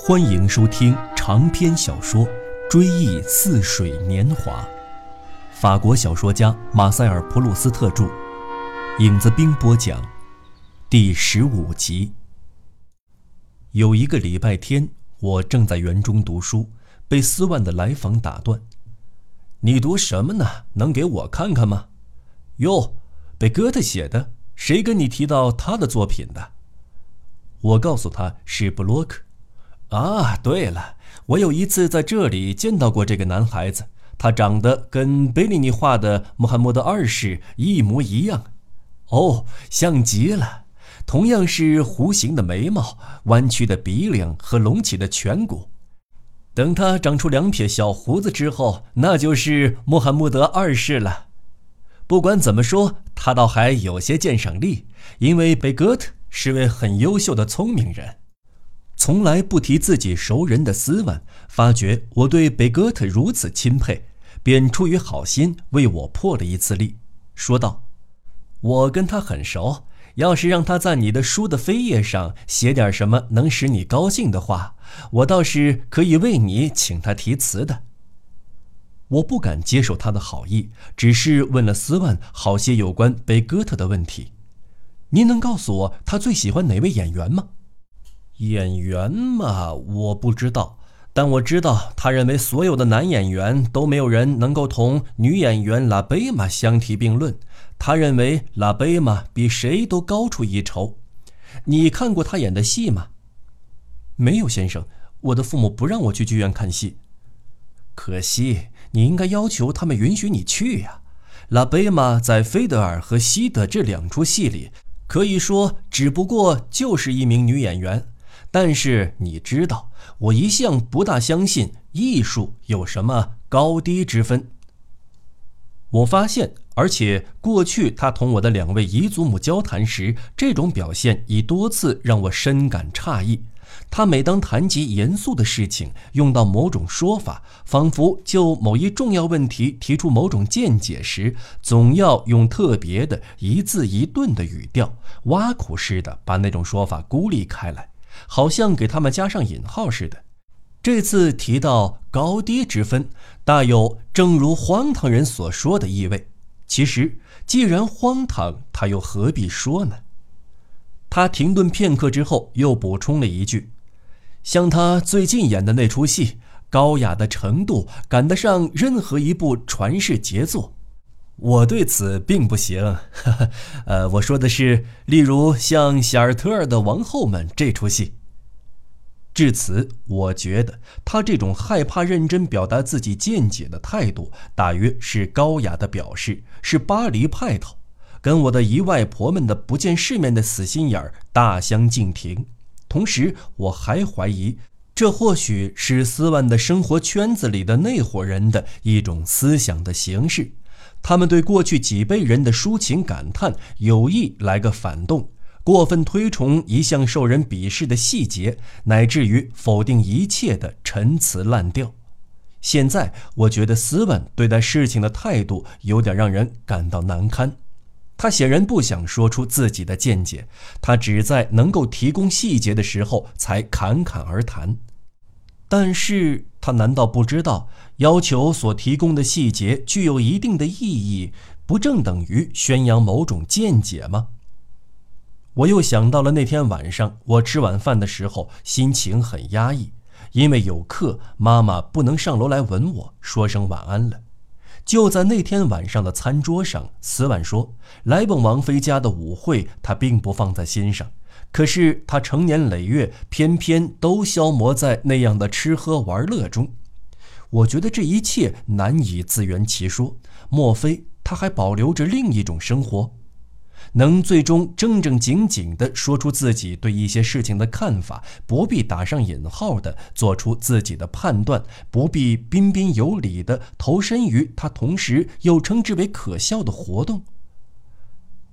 欢迎收听长篇小说《追忆似水年华》，法国小说家马塞尔·普鲁斯特著，影子兵播讲，第十五集。有一个礼拜天，我正在园中读书，被斯万的来访打断：“你读什么呢？能给我看看吗？”“哟，被哥特写的？谁跟你提到他的作品的？”我告诉他是布洛克。啊，对了，我有一次在这里见到过这个男孩子，他长得跟贝利尼画的穆罕默德二世一模一样，哦，像极了，同样是弧形的眉毛、弯曲的鼻梁和隆起的颧骨。等他长出两撇小胡子之后，那就是穆罕默德二世了。不管怎么说，他倒还有些鉴赏力，因为贝戈特是位很优秀的聪明人。从来不提自己熟人的斯万，发觉我对贝戈特如此钦佩，便出于好心为我破了一次例，说道：“我跟他很熟，要是让他在你的书的扉页上写点什么能使你高兴的话，我倒是可以为你请他题词的。”我不敢接受他的好意，只是问了斯万好些有关贝戈特的问题。您能告诉我他最喜欢哪位演员吗？演员嘛，我不知道，但我知道他认为所有的男演员都没有人能够同女演员拉贝玛相提并论。他认为拉贝玛比谁都高出一筹。你看过他演的戏吗？没有，先生，我的父母不让我去剧院看戏。可惜，你应该要求他们允许你去呀。拉贝玛在《菲德尔》和《西德》这两出戏里，可以说只不过就是一名女演员。但是你知道，我一向不大相信艺术有什么高低之分。我发现，而且过去他同我的两位姨祖母交谈时，这种表现已多次让我深感诧异。他每当谈及严肃的事情，用到某种说法，仿佛就某一重要问题提出某种见解时，总要用特别的一字一顿的语调，挖苦似的把那种说法孤立开来。好像给他们加上引号似的。这次提到高低之分，大有正如荒唐人所说的意味。其实，既然荒唐，他又何必说呢？他停顿片刻之后，又补充了一句：“像他最近演的那出戏，高雅的程度赶得上任何一部传世杰作。”我对此并不行，呃，我说的是，例如像夏尔特尔的《王后们》这出戏。至此，我觉得他这种害怕认真表达自己见解的态度，大约是高雅的表示，是巴黎派头，跟我的姨外婆们的不见世面的死心眼儿大相径庭。同时，我还怀疑，这或许是斯万的生活圈子里的那伙人的一种思想的形式。他们对过去几辈人的抒情感叹有意来个反动，过分推崇一向受人鄙视的细节，乃至于否定一切的陈词滥调。现在我觉得斯文对待事情的态度有点让人感到难堪。他显然不想说出自己的见解，他只在能够提供细节的时候才侃侃而谈。但是他难道不知道，要求所提供的细节具有一定的意义，不正等于宣扬某种见解吗？我又想到了那天晚上，我吃晚饭的时候，心情很压抑，因为有课，妈妈不能上楼来吻我，说声晚安了。就在那天晚上的餐桌上，斯万说：“莱翁王妃家的舞会，他并不放在心上。”可是他成年累月，偏偏都消磨在那样的吃喝玩乐中。我觉得这一切难以自圆其说。莫非他还保留着另一种生活，能最终正正经经地说出自己对一些事情的看法，不必打上引号的做出自己的判断，不必彬彬有礼地投身于他同时又称之为可笑的活动？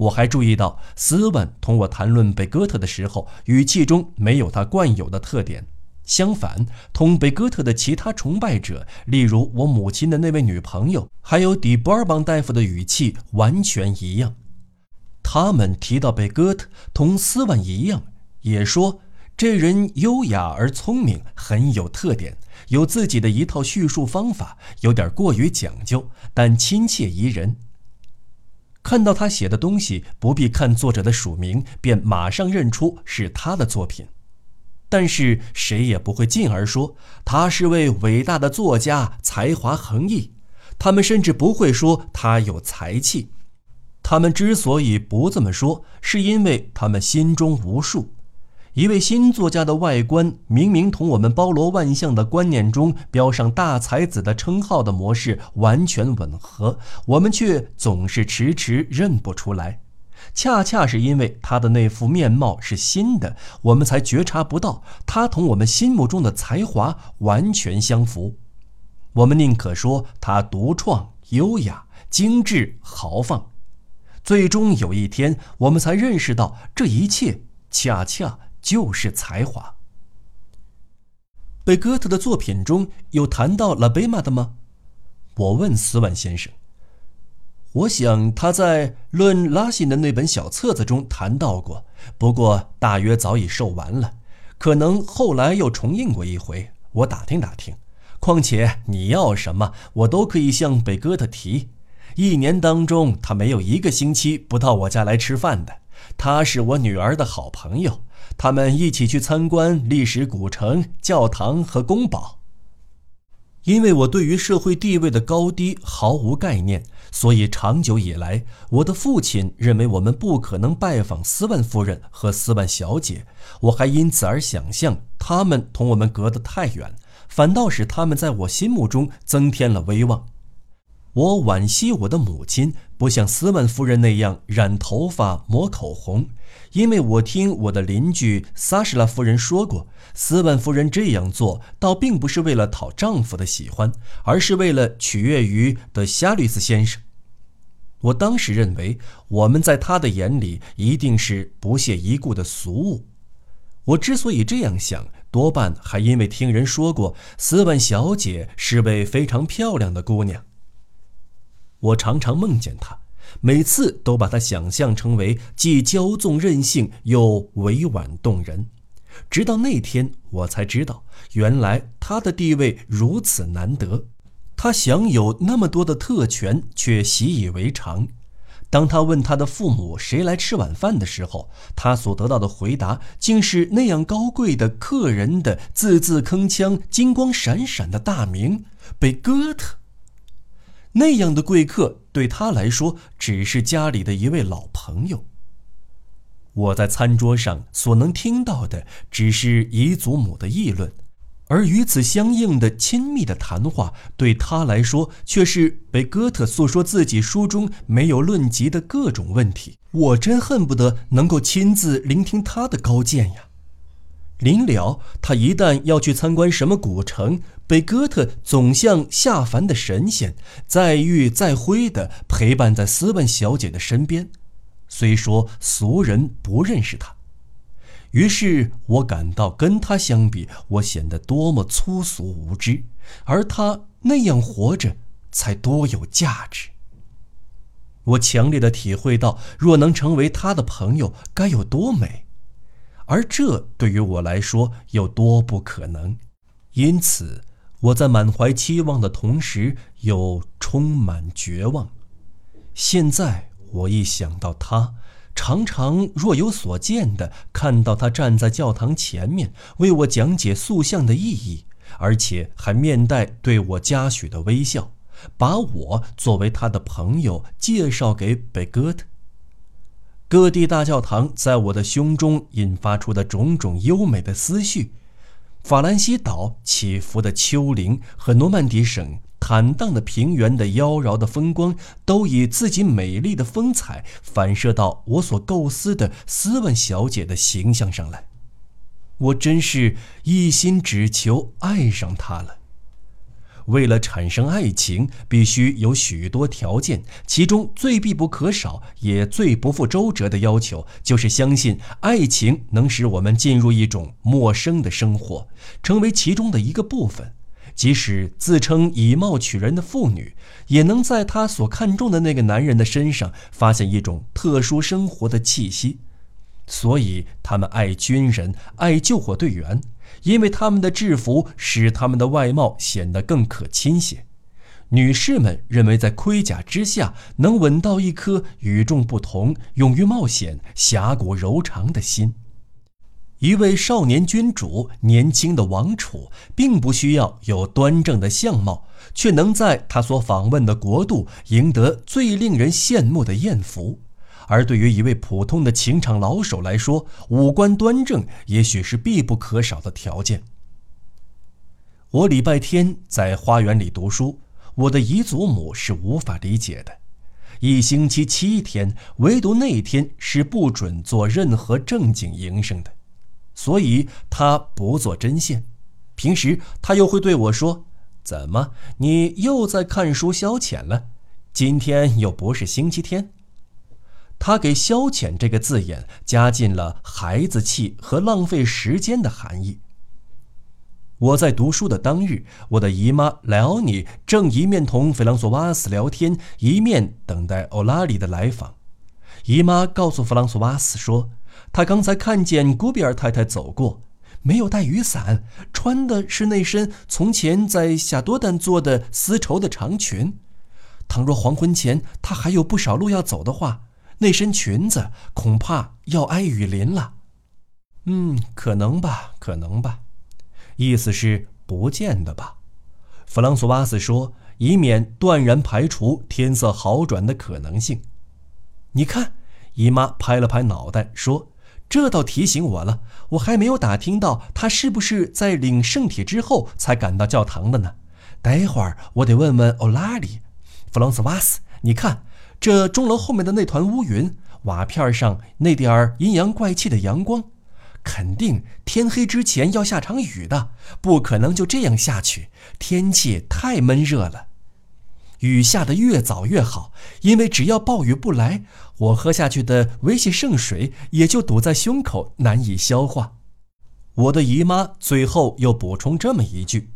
我还注意到，斯文同我谈论贝戈特的时候，语气中没有他惯有的特点。相反，同贝戈特的其他崇拜者，例如我母亲的那位女朋友，还有迪波尔邦大夫的语气完全一样。他们提到贝戈特，同斯文一样，也说这人优雅而聪明，很有特点，有自己的一套叙述方法，有点过于讲究，但亲切宜人。看到他写的东西，不必看作者的署名，便马上认出是他的作品。但是谁也不会进而说他是位伟大的作家，才华横溢。他们甚至不会说他有才气。他们之所以不这么说，是因为他们心中无数。一位新作家的外观明明同我们包罗万象的观念中标上大才子的称号的模式完全吻合，我们却总是迟迟认不出来。恰恰是因为他的那副面貌是新的，我们才觉察不到他同我们心目中的才华完全相符。我们宁可说他独创、优雅、精致、豪放。最终有一天，我们才认识到这一切恰恰。就是才华。贝哥特的作品中有谈到拉贝玛的吗？我问斯万先生。我想他在论拉辛的那本小册子中谈到过，不过大约早已售完了，可能后来又重印过一回。我打听打听。况且你要什么，我都可以向贝哥特提。一年当中，他没有一个星期不到我家来吃饭的。他是我女儿的好朋友。他们一起去参观历史古城、教堂和宫堡。因为我对于社会地位的高低毫无概念，所以长久以来，我的父亲认为我们不可能拜访斯万夫人和斯万小姐。我还因此而想象他们同我们隔得太远，反倒使他们在我心目中增添了威望。我惋惜我的母亲不像斯万夫人那样染头发、抹口红。因为我听我的邻居萨什拉夫人说过，斯万夫人这样做倒并不是为了讨丈夫的喜欢，而是为了取悦于德夏律斯先生。我当时认为，我们在他的眼里一定是不屑一顾的俗物。我之所以这样想，多半还因为听人说过斯万小姐是位非常漂亮的姑娘。我常常梦见他。每次都把他想象成为既骄纵任性又委婉动人，直到那天我才知道，原来他的地位如此难得。他享有那么多的特权，却习以为常。当他问他的父母谁来吃晚饭的时候，他所得到的回答竟是那样高贵的客人的字字铿锵、金光闪闪的大名——贝戈特。那样的贵客对他来说只是家里的一位老朋友。我在餐桌上所能听到的只是姨祖母的议论，而与此相应的亲密的谈话对他来说却是被哥特诉说自己书中没有论及的各种问题。我真恨不得能够亲自聆听他的高见呀！临了，他一旦要去参观什么古城，贝哥特总像下凡的神仙，再玉再灰的陪伴在斯万小姐的身边。虽说俗人不认识他，于是我感到跟他相比，我显得多么粗俗无知，而他那样活着才多有价值。我强烈的体会到，若能成为他的朋友，该有多美。而这对于我来说有多不可能，因此我在满怀期望的同时又充满绝望。现在我一想到他，常常若有所见的看到他站在教堂前面为我讲解塑像的意义，而且还面带对我嘉许的微笑，把我作为他的朋友介绍给贝戈特。各地大教堂在我的胸中引发出的种种优美的思绪，法兰西岛起伏的丘陵和诺曼底省坦荡的平原的妖娆的风光，都以自己美丽的风采反射到我所构思的斯文小姐的形象上来。我真是一心只求爱上她了。为了产生爱情，必须有许多条件，其中最必不可少也最不负周折的要求，就是相信爱情能使我们进入一种陌生的生活，成为其中的一个部分。即使自称以貌取人的妇女，也能在她所看重的那个男人的身上发现一种特殊生活的气息。所以他们爱军人，爱救火队员，因为他们的制服使他们的外貌显得更可亲些。女士们认为，在盔甲之下能吻到一颗与众不同、勇于冒险、侠骨柔肠的心。一位少年君主，年轻的王储，并不需要有端正的相貌，却能在他所访问的国度赢得最令人羡慕的艳福。而对于一位普通的情场老手来说，五官端正也许是必不可少的条件。我礼拜天在花园里读书。我的姨祖母是无法理解的，一星期七天，唯独那天是不准做任何正经营生的，所以她不做针线。平时她又会对我说：“怎么，你又在看书消遣了？今天又不是星期天。”他给“消遣”这个字眼加进了孩子气和浪费时间的含义。我在读书的当日，我的姨妈莱奥尼正一面同弗朗索瓦斯聊天，一面等待欧拉里的来访。姨妈告诉弗朗索瓦斯说，她刚才看见古比尔太太走过，没有带雨伞，穿的是那身从前在夏多丹做的丝绸的长裙。倘若黄昏前她还有不少路要走的话，那身裙子恐怕要挨雨淋了。嗯，可能吧，可能吧。意思是不见得吧，弗朗索瓦斯说，以免断然排除天色好转的可能性。你看，姨妈拍了拍脑袋说：“这倒提醒我了，我还没有打听到他是不是在领圣体之后才赶到教堂的呢。待会儿我得问问欧拉里。弗朗索瓦斯，你看，这钟楼后面的那团乌云，瓦片上那点儿阴阳怪气的阳光。”肯定天黑之前要下场雨的，不可能就这样下去。天气太闷热了，雨下得越早越好，因为只要暴雨不来，我喝下去的维系圣水也就堵在胸口，难以消化。我的姨妈最后又补充这么一句：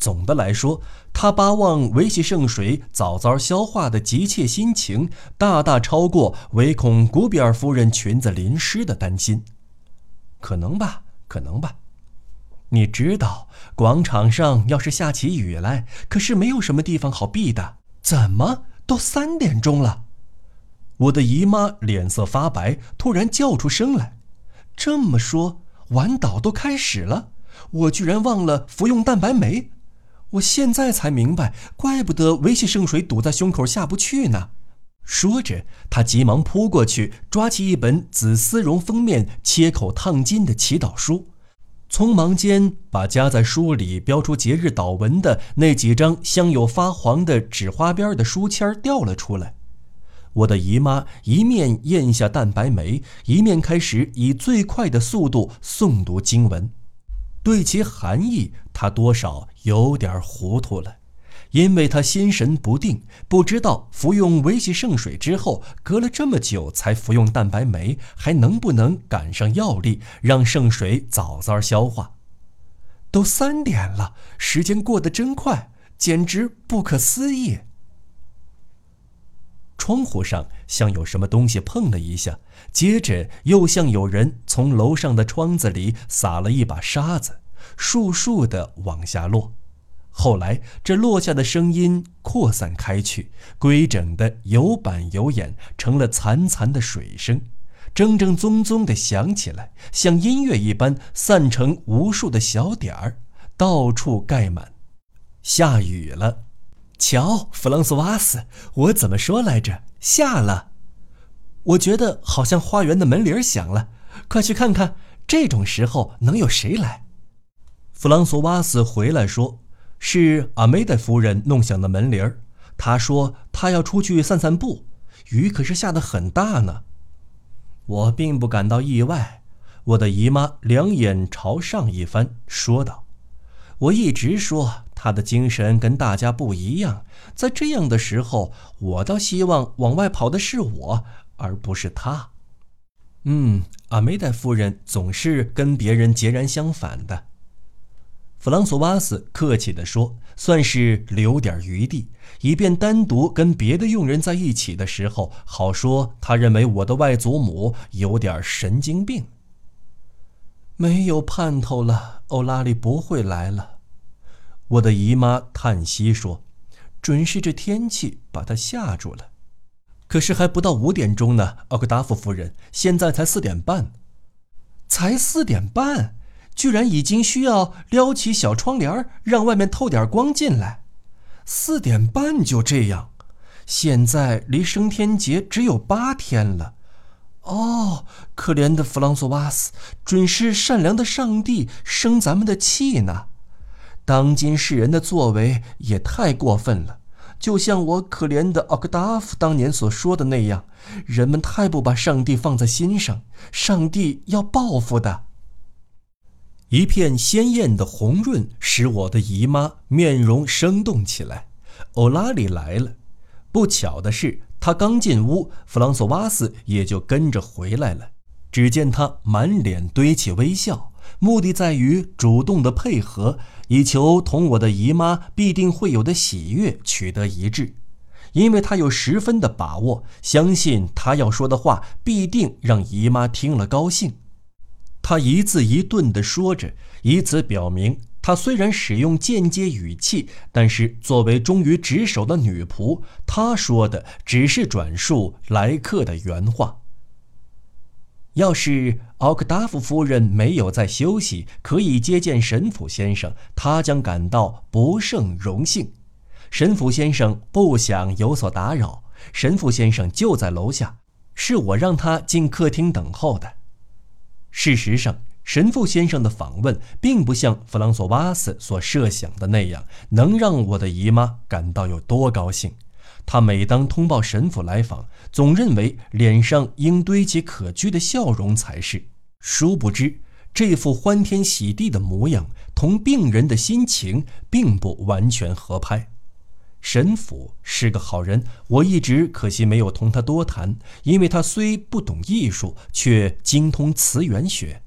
总的来说，他巴望维系圣水早早消化的急切心情，大大超过唯恐古比尔夫人裙子淋湿的担心。可能吧，可能吧。你知道，广场上要是下起雨来，可是没有什么地方好避的。怎么都三点钟了？我的姨妈脸色发白，突然叫出声来。这么说，晚祷都开始了，我居然忘了服用蛋白酶。我现在才明白，怪不得维系圣水堵在胸口下不去呢。说着，他急忙扑过去，抓起一本紫丝绒封面、切口烫金的祈祷书，匆忙间把夹在书里标出节日祷文的那几张镶有发黄的纸花边的书签掉了出来。我的姨妈一面咽下蛋白酶，一面开始以最快的速度诵读经文，对其含义，他多少有点糊涂了。因为他心神不定，不知道服用维系圣水之后，隔了这么久才服用蛋白酶，还能不能赶上药力，让圣水早早消化。都三点了，时间过得真快，简直不可思议。窗户上像有什么东西碰了一下，接着又像有人从楼上的窗子里撒了一把沙子，簌簌地往下落。后来，这落下的声音扩散开去，规整的有板有眼，成了潺潺的水声，铮铮宗宗地响起来，像音乐一般，散成无数的小点儿，到处盖满。下雨了，瞧，弗朗索瓦斯，我怎么说来着？下了。我觉得好像花园的门铃响了，快去看看。这种时候能有谁来？弗朗索瓦斯回来说。是阿梅戴夫人弄响的门铃儿。她说她要出去散散步，雨可是下得很大呢。我并不感到意外。我的姨妈两眼朝上一翻，说道：“我一直说他的精神跟大家不一样，在这样的时候，我倒希望往外跑的是我，而不是他。”嗯，阿梅戴夫人总是跟别人截然相反的。弗朗索瓦斯客气地说：“算是留点余地，以便单独跟别的佣人在一起的时候，好说他认为我的外祖母有点神经病。”没有盼头了，欧拉里不会来了。我的姨妈叹息说：“准是这天气把她吓住了。”可是还不到五点钟呢，奥克达夫夫人，现在才四点半，才四点半。居然已经需要撩起小窗帘，让外面透点光进来。四点半就这样，现在离升天节只有八天了。哦，可怜的弗朗索瓦斯，准是善良的上帝生咱们的气呢。当今世人的作为也太过分了，就像我可怜的奥克达夫当年所说的那样，人们太不把上帝放在心上，上帝要报复的。一片鲜艳的红润使我的姨妈面容生动起来。欧拉里来了，不巧的是，他刚进屋，弗朗索瓦斯也就跟着回来了。只见他满脸堆起微笑，目的在于主动的配合，以求同我的姨妈必定会有的喜悦取得一致，因为他有十分的把握，相信他要说的话必定让姨妈听了高兴。他一字一顿地说着，以此表明，他虽然使用间接语气，但是作为忠于职守的女仆，他说的只是转述来客的原话。要是奥克达夫夫人没有在休息，可以接见神父先生，他将感到不胜荣幸。神父先生不想有所打扰，神父先生就在楼下，是我让他进客厅等候的。事实上，神父先生的访问并不像弗朗索瓦斯所设想的那样，能让我的姨妈感到有多高兴。他每当通报神父来访，总认为脸上应堆起可掬的笑容才是。殊不知，这副欢天喜地的模样同病人的心情并不完全合拍。神父是个好人，我一直可惜没有同他多谈，因为他虽不懂艺术，却精通词源学。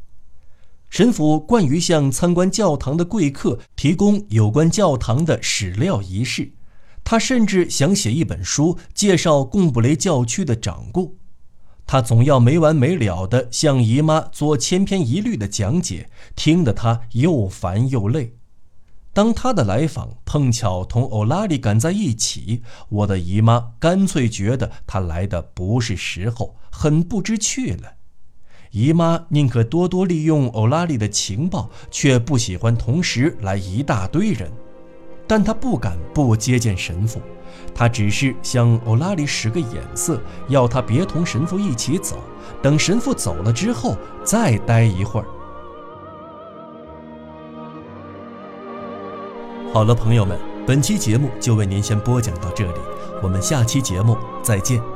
神父惯于向参观教堂的贵客提供有关教堂的史料仪式，他甚至想写一本书介绍贡布雷教区的掌故。他总要没完没了地向姨妈做千篇一律的讲解，听得他又烦又累。当他的来访碰巧同欧拉里赶在一起，我的姨妈干脆觉得他来的不是时候，很不知趣了。姨妈宁可多多利用欧拉里的情报，却不喜欢同时来一大堆人。但他不敢不接见神父，他只是向欧拉里使个眼色，要他别同神父一起走，等神父走了之后再待一会儿。好了，朋友们，本期节目就为您先播讲到这里，我们下期节目再见。